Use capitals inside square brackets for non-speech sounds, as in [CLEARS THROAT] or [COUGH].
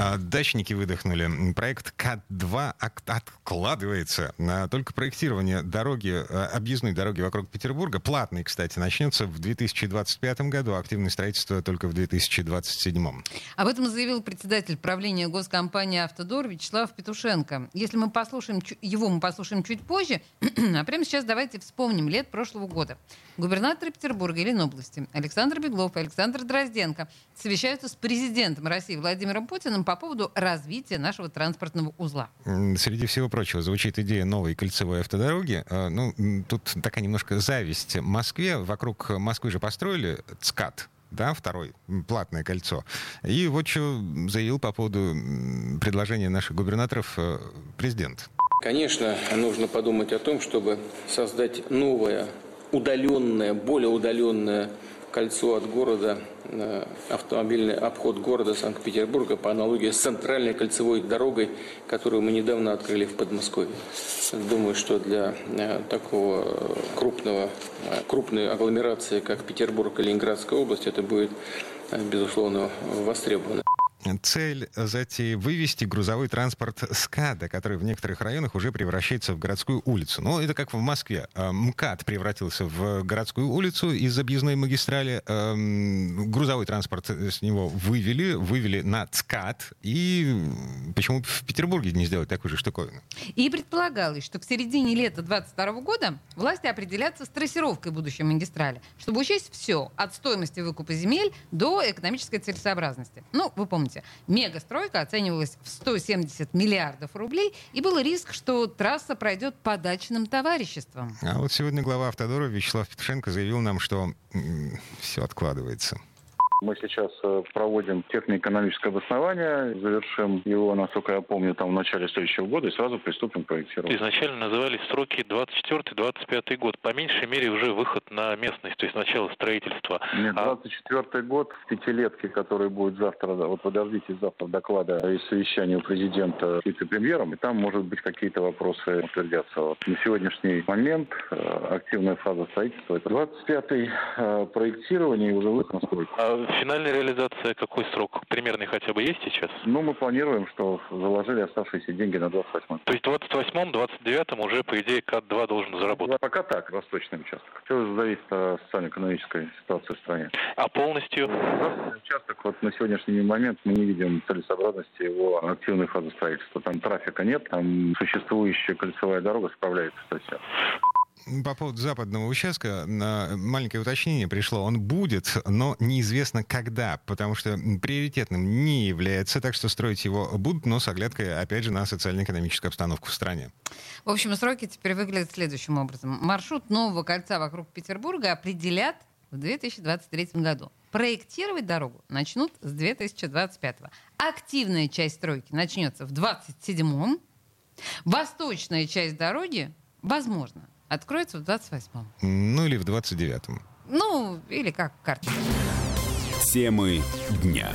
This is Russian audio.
А, Дачники выдохнули. Проект КАТ-2 откладывается. Только проектирование дороги, а, объездной дороги вокруг Петербурга, платной, кстати, начнется в 2025 году, а активное строительство только в 2027. Об этом заявил председатель правления госкомпании «Автодор» Вячеслав Петушенко. Если мы послушаем его, мы послушаем чуть позже, [CLEARS THROAT] а прямо сейчас давайте вспомним лет прошлого года. Губернаторы Петербурга и Ленобласти Александр Беглов и Александр Дрозденко совещаются с президентом России Владимиром Путиным по поводу развития нашего транспортного узла. Среди всего прочего звучит идея новой кольцевой автодороги. А, Ну, тут такая немножко зависть Москве. Вокруг Москвы же построили ЦКАД, да, второй, платное кольцо. И вот что заявил по поводу предложения наших губернаторов э, президент. Конечно, нужно подумать о том, чтобы создать новое, удаленное, более удаленное кольцо от города, э, автомобильный обход города Санкт-Петербурга по аналогии с центральной кольцевой дорогой, которую мы недавно открыли в Подмосковье. Думаю, что для э, такого э, крупного, крупной агломерации, как Петербург и Ленинградская область, это будет, безусловно, востребовано. Цель затеи вывести грузовой транспорт с КАДа, который в некоторых районах уже превращается в городскую улицу. Ну, это как в Москве. А, МКАД превратился в городскую улицу из объездной магистрали. Эм, Грузовой транспорт с него вывели, вывели на ЦКАД. И почему в Петербурге не сделать такую же штуковину? И предполагалось, что к середине лета 2022 года власти определятся с трассировкой будущей магистрали, чтобы учесть все, от стоимости выкупа земель до экономической целесообразности. Ну, вы помните, мегастройка оценивалась в 170 миллиардов рублей, и был риск, что трасса пройдет по дачным товариществам. А вот сегодня глава Автодора Вячеслав Петушенко заявил нам, что все откладывается. Мы сейчас э, проводим технико-экономическое обоснование, завершим его, насколько я помню, там в начале следующего года и сразу приступим к проектированию. Изначально назывались сроки 24-25 год. По меньшей мере уже выход на местность, то есть начало строительства. Нет, А 24 год в пятилетке, который будет завтра, вот подождите завтра доклада и совещания у президента с вице-премьером, и там, может быть, какие-то вопросы утвердятся. Вот. На сегодняшний момент э, активная фаза строительства – это 25-й э, проектирование и уже выход на стройку. а финальная реализация какой срок? Примерный хотя бы есть сейчас? Ну, мы планируем, что заложили оставшиеся деньги на 28 То есть в 28-м, 29-м уже, по идее, КАТ-2 должен заработать. Пока так, восточный участок. Все зависит от социально-экономической ситуации в стране. А полностью? Западный участок, вот на сегодняшний момент мы не видим целесообразности его активной фазы строительства. Там трафика нет, там существующая кольцевая дорога справляется с этим. По поводу западного участка маленькое уточнение пришло. Он будет, но неизвестно когда, потому что приоритетным не является, так что строить его будут, но с оглядкой, опять же, на социально-экономическую обстановку в стране. В общем, сроки теперь выглядят следующим образом. Маршрут нового кольца вокруг Петербурга определят в 2023 году. Проектировать дорогу начнут с 2025. Активная часть стройки начнется в 2027. Восточная часть дороги, возможно, откроется в 28. Ну или в 29-м. Ну, или как карта. Темы дня.